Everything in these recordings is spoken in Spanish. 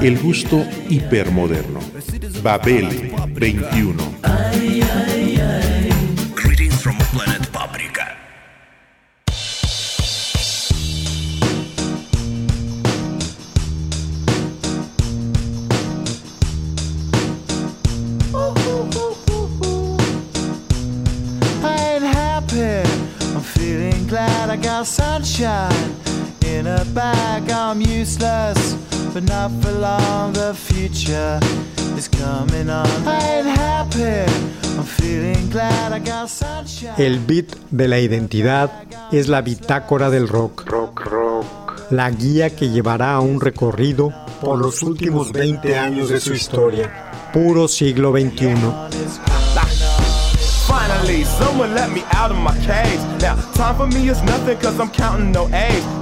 El gusto hipermoderno. Babel 21. Greetings from planet Paprika. I ain't happy. I'm feeling glad I got sunshine in a bag. I'm useless, but not for long. The future is coming on. I ain't happy. I'm feeling glad I got sunshine. El beat de la identidad es la bitácora del rock. La guía que llevará a un recorrido por los últimos 20 años de su historia. Puro siglo XXI. Finally, someone let me out of my cage. Now, time for me is nothing cause I'm counting no age.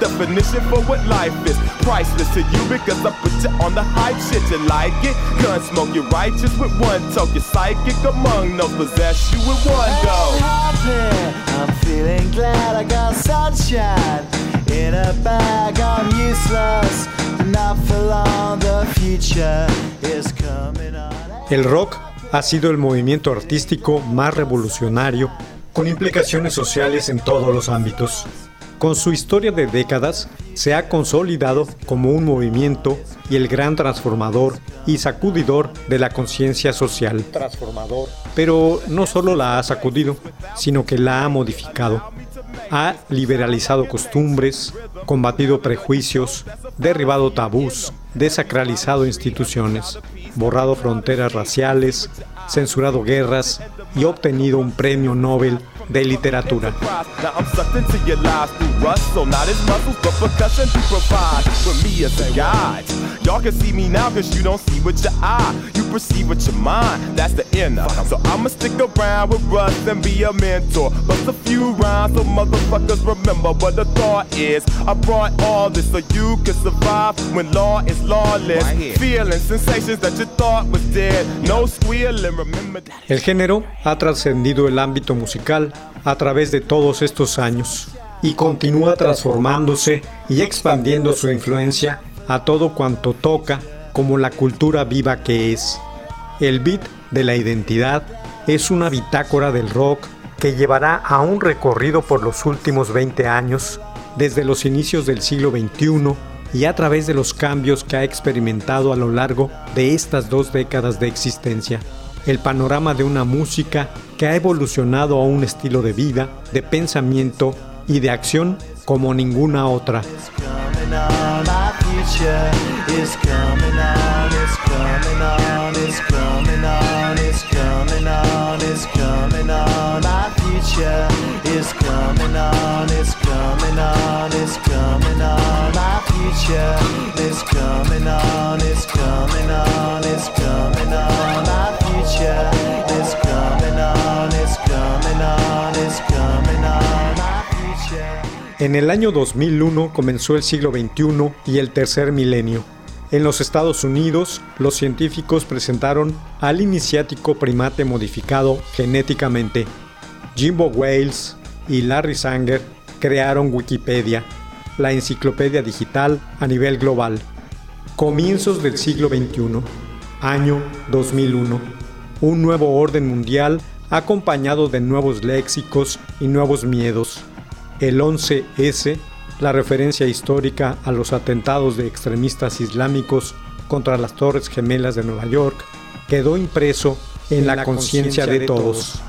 the definition for what life is. Priceless to you because I put you on the hype shit. You like it? Gun smoke, you're righteous with one toke. You're psychic among those possess you with one I'm go. happy. I'm feeling glad I got sunshine in a bag. I'm useless, not for long. The future is coming on. El rock ha sido el movimiento artístico más revolucionario, con implicaciones sociales en todos los ámbitos. Con su historia de décadas, se ha consolidado como un movimiento y el gran transformador y sacudidor de la conciencia social. Transformador. Pero no solo la ha sacudido, sino que la ha modificado. Ha liberalizado costumbres, combatido prejuicios, derribado tabús, desacralizado instituciones, borrado fronteras raciales, censurado guerras y obtenido un premio Nobel de literatura. El género ha trascendido el ámbito musical a través de todos estos años y continúa transformándose y expandiendo su influencia a todo cuanto toca como la cultura viva que es. El beat de la identidad es una bitácora del rock que llevará a un recorrido por los últimos 20 años, desde los inicios del siglo XXI y a través de los cambios que ha experimentado a lo largo de estas dos décadas de existencia. El panorama de una música que ha evolucionado a un estilo de vida, de pensamiento y de acción como ninguna otra. En el año 2001 comenzó el siglo XXI y el tercer milenio. En los Estados Unidos, los científicos presentaron al iniciático primate modificado genéticamente. Jimbo Wales y Larry Sanger crearon Wikipedia, la enciclopedia digital a nivel global. Comienzos del siglo XXI, año 2001. Un nuevo orden mundial acompañado de nuevos léxicos y nuevos miedos. El 11S, la referencia histórica a los atentados de extremistas islámicos contra las Torres Gemelas de Nueva York quedó impreso en, la, conciencia de, todos.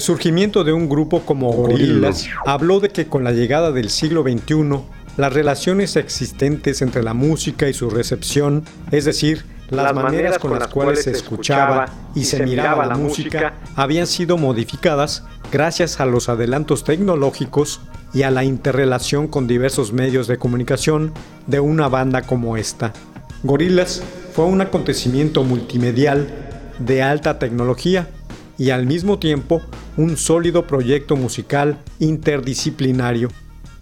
El surgimiento de un grupo como Gorillaz habló de que con la llegada del siglo XXI, las relaciones existentes entre la música y su recepción, es decir, las, maneras con las cuales se escuchaba y se miraba la música, habían sido modificadas gracias a los adelantos tecnológicos y a la interrelación con diversos medios de comunicación de una banda como esta. Gorillaz fue un acontecimiento multimedial de alta tecnología y al mismo tiempo un sólido proyecto musical interdisciplinario.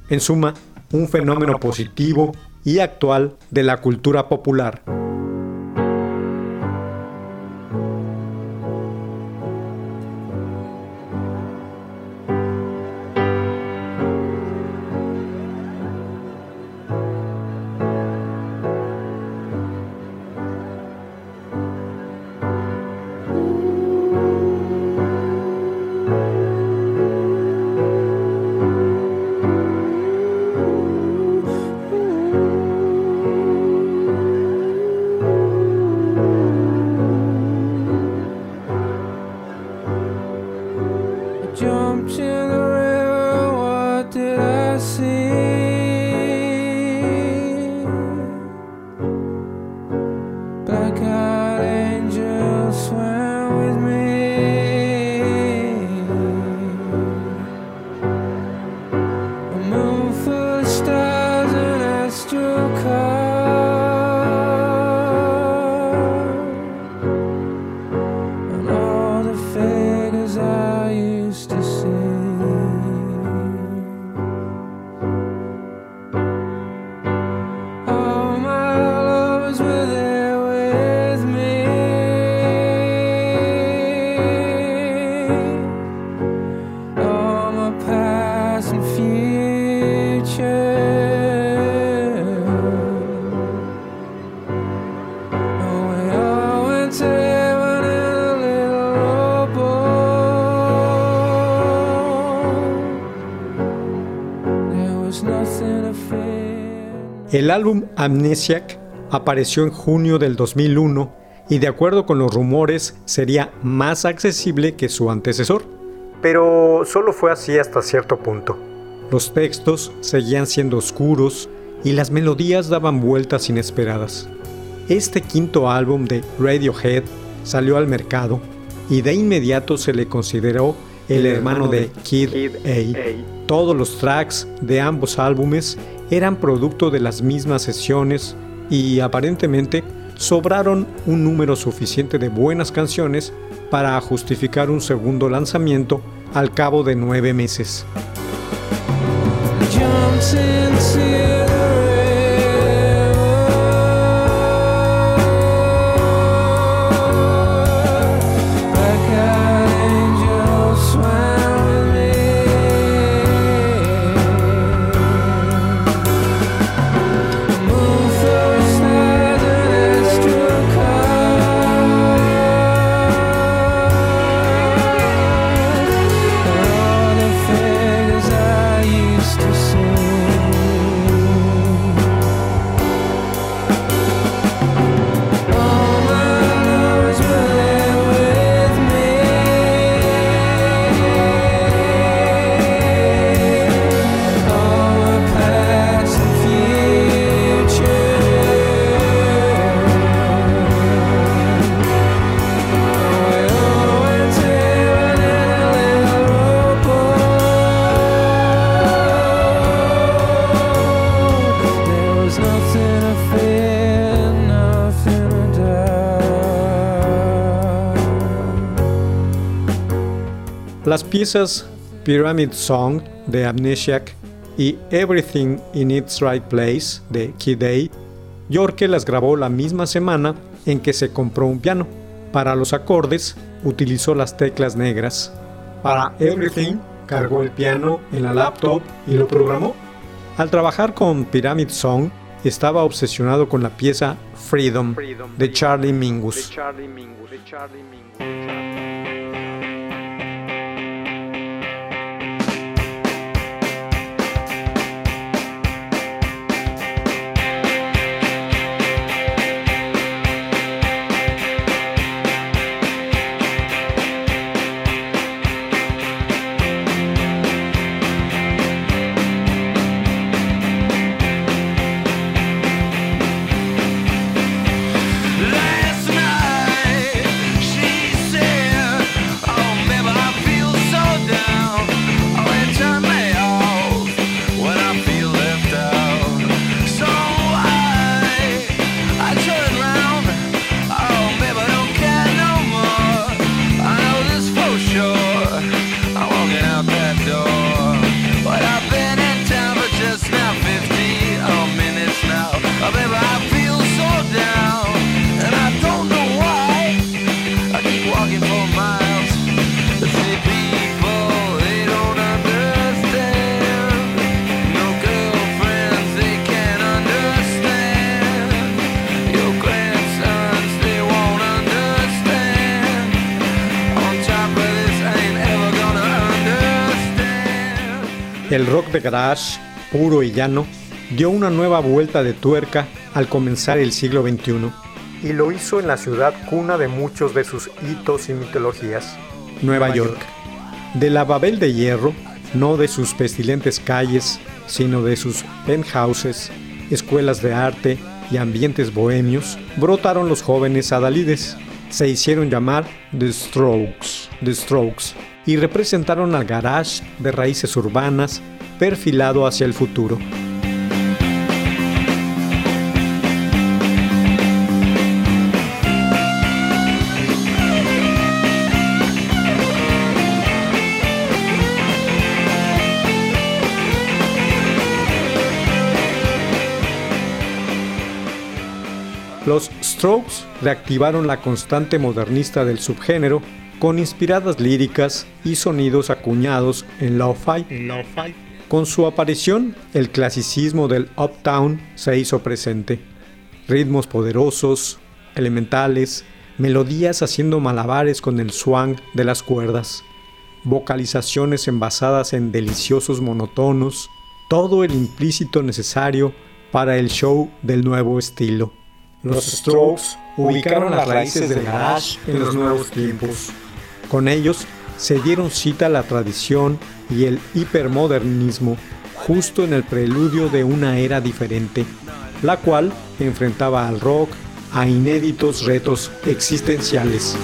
En suma, un fenómeno positivo y actual de la cultura popular. El álbum Amnesiac apareció en junio del 2001 y de acuerdo con los rumores sería más accesible que su antecesor. Pero solo fue así hasta cierto punto. Los textos seguían siendo oscuros y las melodías daban vueltas inesperadas. Este quinto álbum de Radiohead salió al mercado y de inmediato se le consideró el hermano de Kid A. Todos los tracks de ambos álbumes eran producto de las mismas sesiones y aparentemente sobraron un número suficiente de buenas canciones para justificar un segundo lanzamiento al cabo de nueve meses. Las piezas Pyramid Song de Amnesiac y Everything in Its Right Place de Kid A, Yorke las grabó la misma semana en que se compró un piano. Para los acordes utilizó las teclas negras Para Everything cargó el piano en la laptop y lo programó. Al trabajar con Pyramid Song, estaba obsesionado con la pieza Freedom de Charlie Mingus. Rock de garage, puro y llano, dio una nueva vuelta de tuerca al comenzar el siglo XXI. Y lo hizo en la ciudad cuna de muchos de sus hitos y mitologías, Nueva York. De la Babel de hierro, no de sus pestilentes calles, sino de sus penthouses, escuelas de arte y ambientes bohemios, brotaron los jóvenes adalides. Se hicieron llamar The Strokes, The Strokes, y representaron al garage de raíces urbanas perfilado hacia el futuro. Los Strokes reactivaron la constante modernista del subgénero con inspiradas líricas y sonidos acuñados en lo-fi. Con su aparición, el clasicismo del uptown se hizo presente. Ritmos poderosos, elementales, melodías haciendo malabares con el swang de las cuerdas, vocalizaciones envasadas en deliciosos monotonos, todo el implícito necesario para el show del nuevo estilo. Los Strokes ubicaron las raíces del garage en los nuevos tiempos. Con ellos se dieron cita a la tradición y el hipermodernismo justo en el preludio de una era diferente, la cual enfrentaba al rock a inéditos retos existenciales.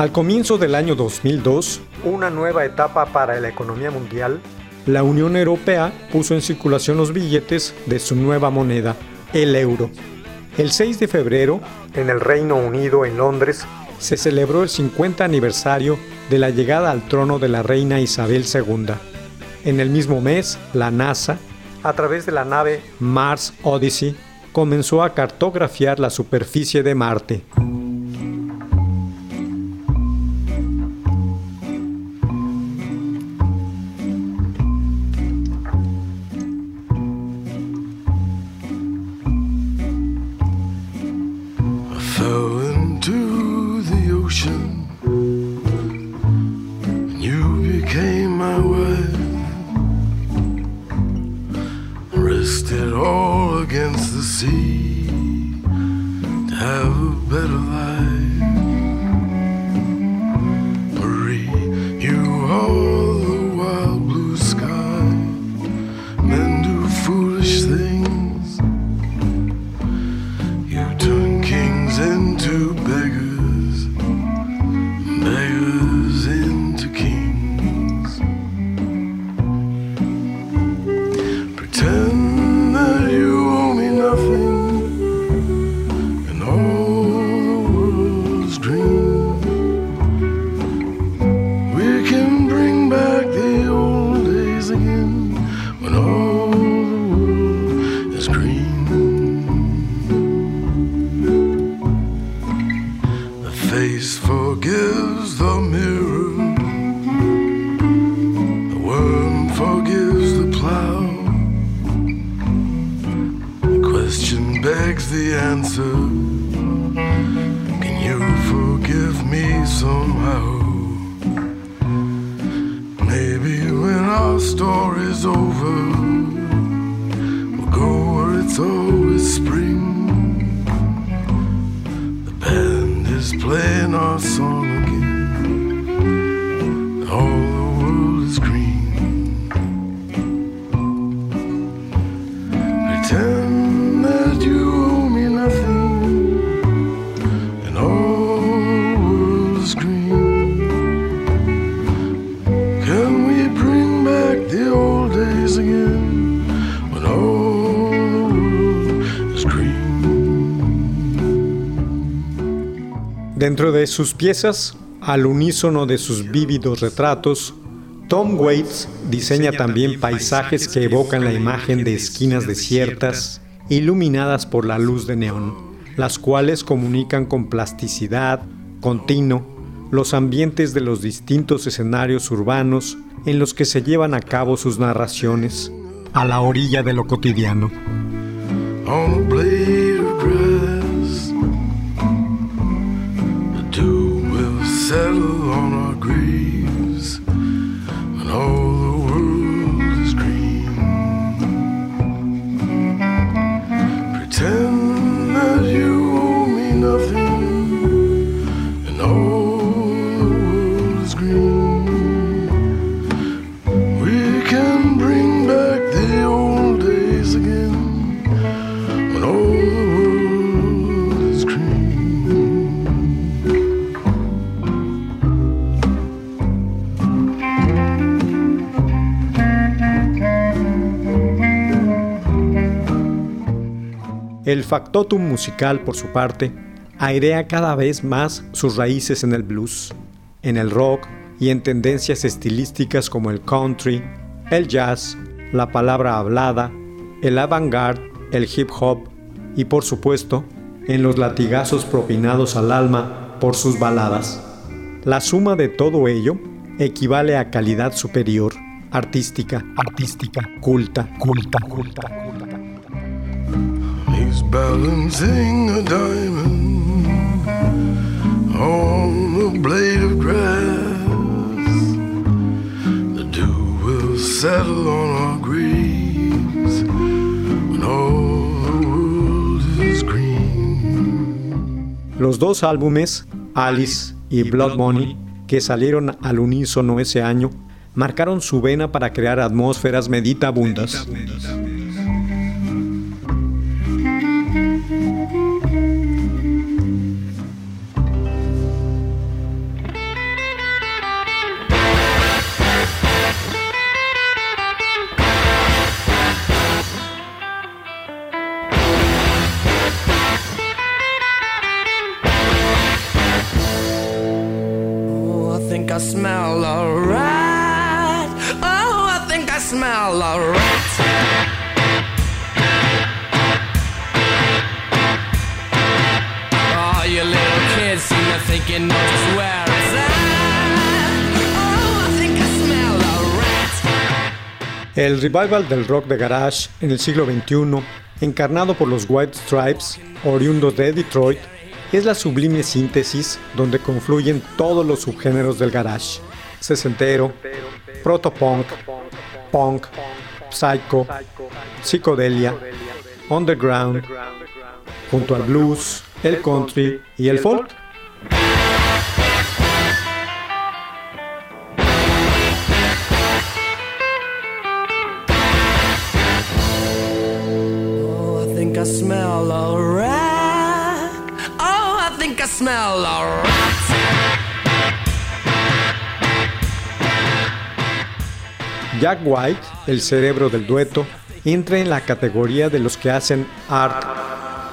Al comienzo del año 2002, una nueva etapa para la economía mundial, la Unión Europea puso en circulación los billetes de su nueva moneda, el euro. El 6 de febrero, en el Reino Unido, en Londres, se celebró el 50 aniversario de la llegada al trono de la reina Isabel II. En el mismo mes, la NASA, a través de la nave Mars Odyssey, comenzó a cartografiar la superficie de Marte. Risked all against the sea to have a better life. Face forgives the mirror. The worm forgives the plow. The question begs the answer. Can you forgive me somehow? Maybe when our story's over, we'll go where it's always spring. Playing our song Dentro de sus piezas, al unísono de sus vívidos retratos, Tom Waits diseña también paisajes que evocan la imagen de esquinas desiertas, iluminadas por la luz de neón, las cuales comunican con plasticidad, continuo, los ambientes de los distintos escenarios urbanos en los que se llevan a cabo sus narraciones, a la orilla de lo cotidiano. Factotum musical, por su parte, airea cada vez más sus raíces en el blues, en el rock y en tendencias estilísticas como el country, el jazz, la palabra hablada, el avant-garde, el hip hop y por supuesto en los latigazos propinados al alma por sus baladas. La suma de todo ello equivale a calidad superior, artística, artística, culta, culta, culta, balancing a diamond on the blade of grass. The dew will settle on our graves when all the world is green. Los dos álbumes, Alice y Blood Money, que salieron al unísono ese año, marcaron su vena para crear atmósferas meditabundas. Smell alright. Oh, I think I smell alright. Oh, you little kids seem to think you know just where it's at. Oh, I think I smell alright. El revival del rock de garage en el siglo XXI, encarnado por los White Stripes, oriundos de Detroit, es la sublime síntesis donde confluyen todos los subgéneros del garage: sesentero, protopunk, punk, psycho, psicodelia, underground, junto al blues, el country y el folk. Oh, Jack White, el cerebro del dueto, entra en la categoría de los que hacen art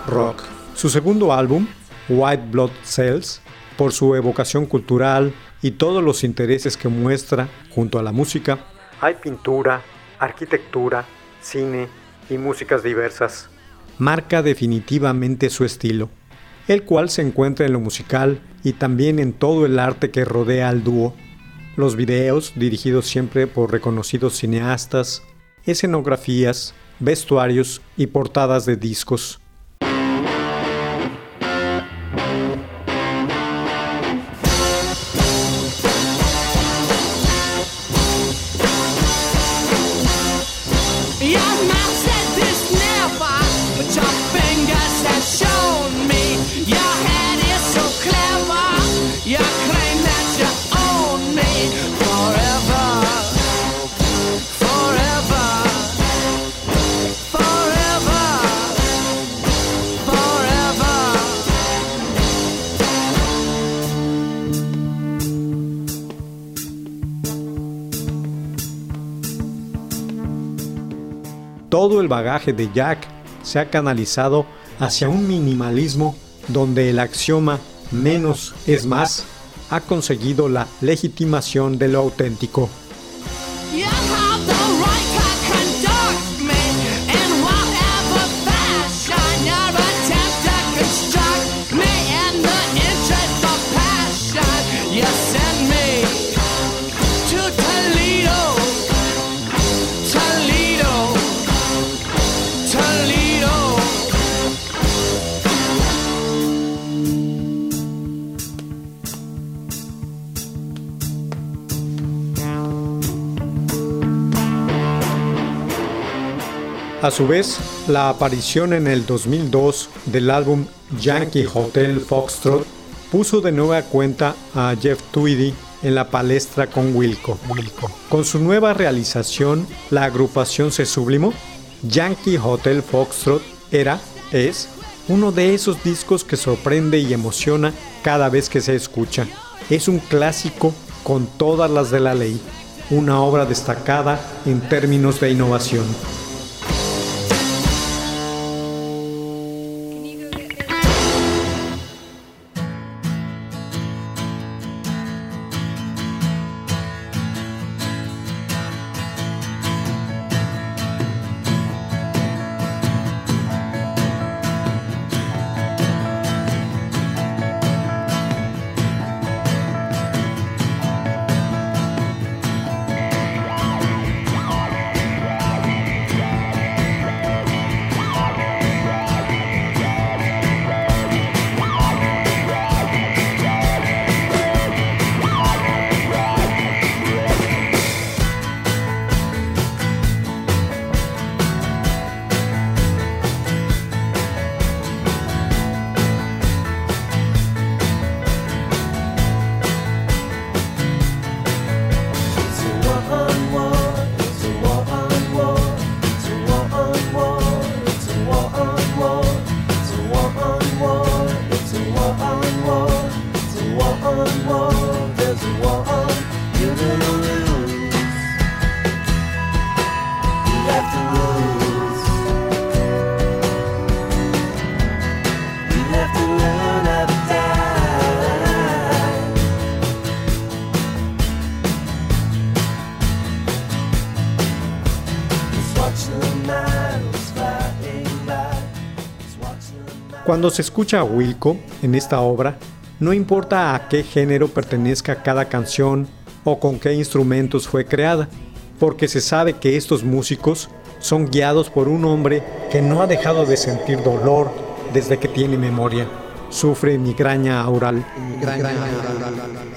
rock. Su segundo álbum, White Blood Cells, por su evocación cultural y todos los intereses que muestra junto a la música, hay pintura, arquitectura, cine y músicas diversas. Marca definitivamente su estilo, el cual se encuentra en lo musical y también en todo el arte que rodea al dúo. Los videos, dirigidos siempre por reconocidos cineastas, escenografías, vestuarios y portadas de discos. De Jack se ha canalizado hacia un minimalismo donde el axioma menos es más ha conseguido la legitimación de lo auténtico. A su vez, la aparición en el 2002 del álbum Yankee Hotel Foxtrot puso de nueva cuenta a Jeff Tweedy en la palestra con Wilco. Con su nueva realización, la agrupación se sublimó. Yankee Hotel Foxtrot era, es, uno de esos discos que sorprende y emociona cada vez que se escucha. Es un clásico con todas las de la ley, una obra destacada en términos de innovación. Cuando se escucha a Wilco en esta obra, no importa a qué género pertenezca cada canción o con qué instrumentos fue creada, porque se sabe que estos músicos son guiados por un hombre que no ha dejado de sentir dolor desde que tiene memoria. Sufre migraña aural.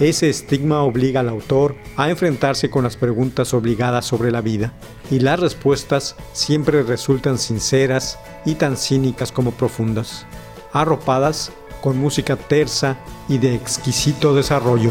Ese estigma obliga al autor a enfrentarse con las preguntas obligadas sobre la vida, y las respuestas siempre resultan sinceras y tan cínicas como profundas, arropadas con música tersa y de exquisito desarrollo.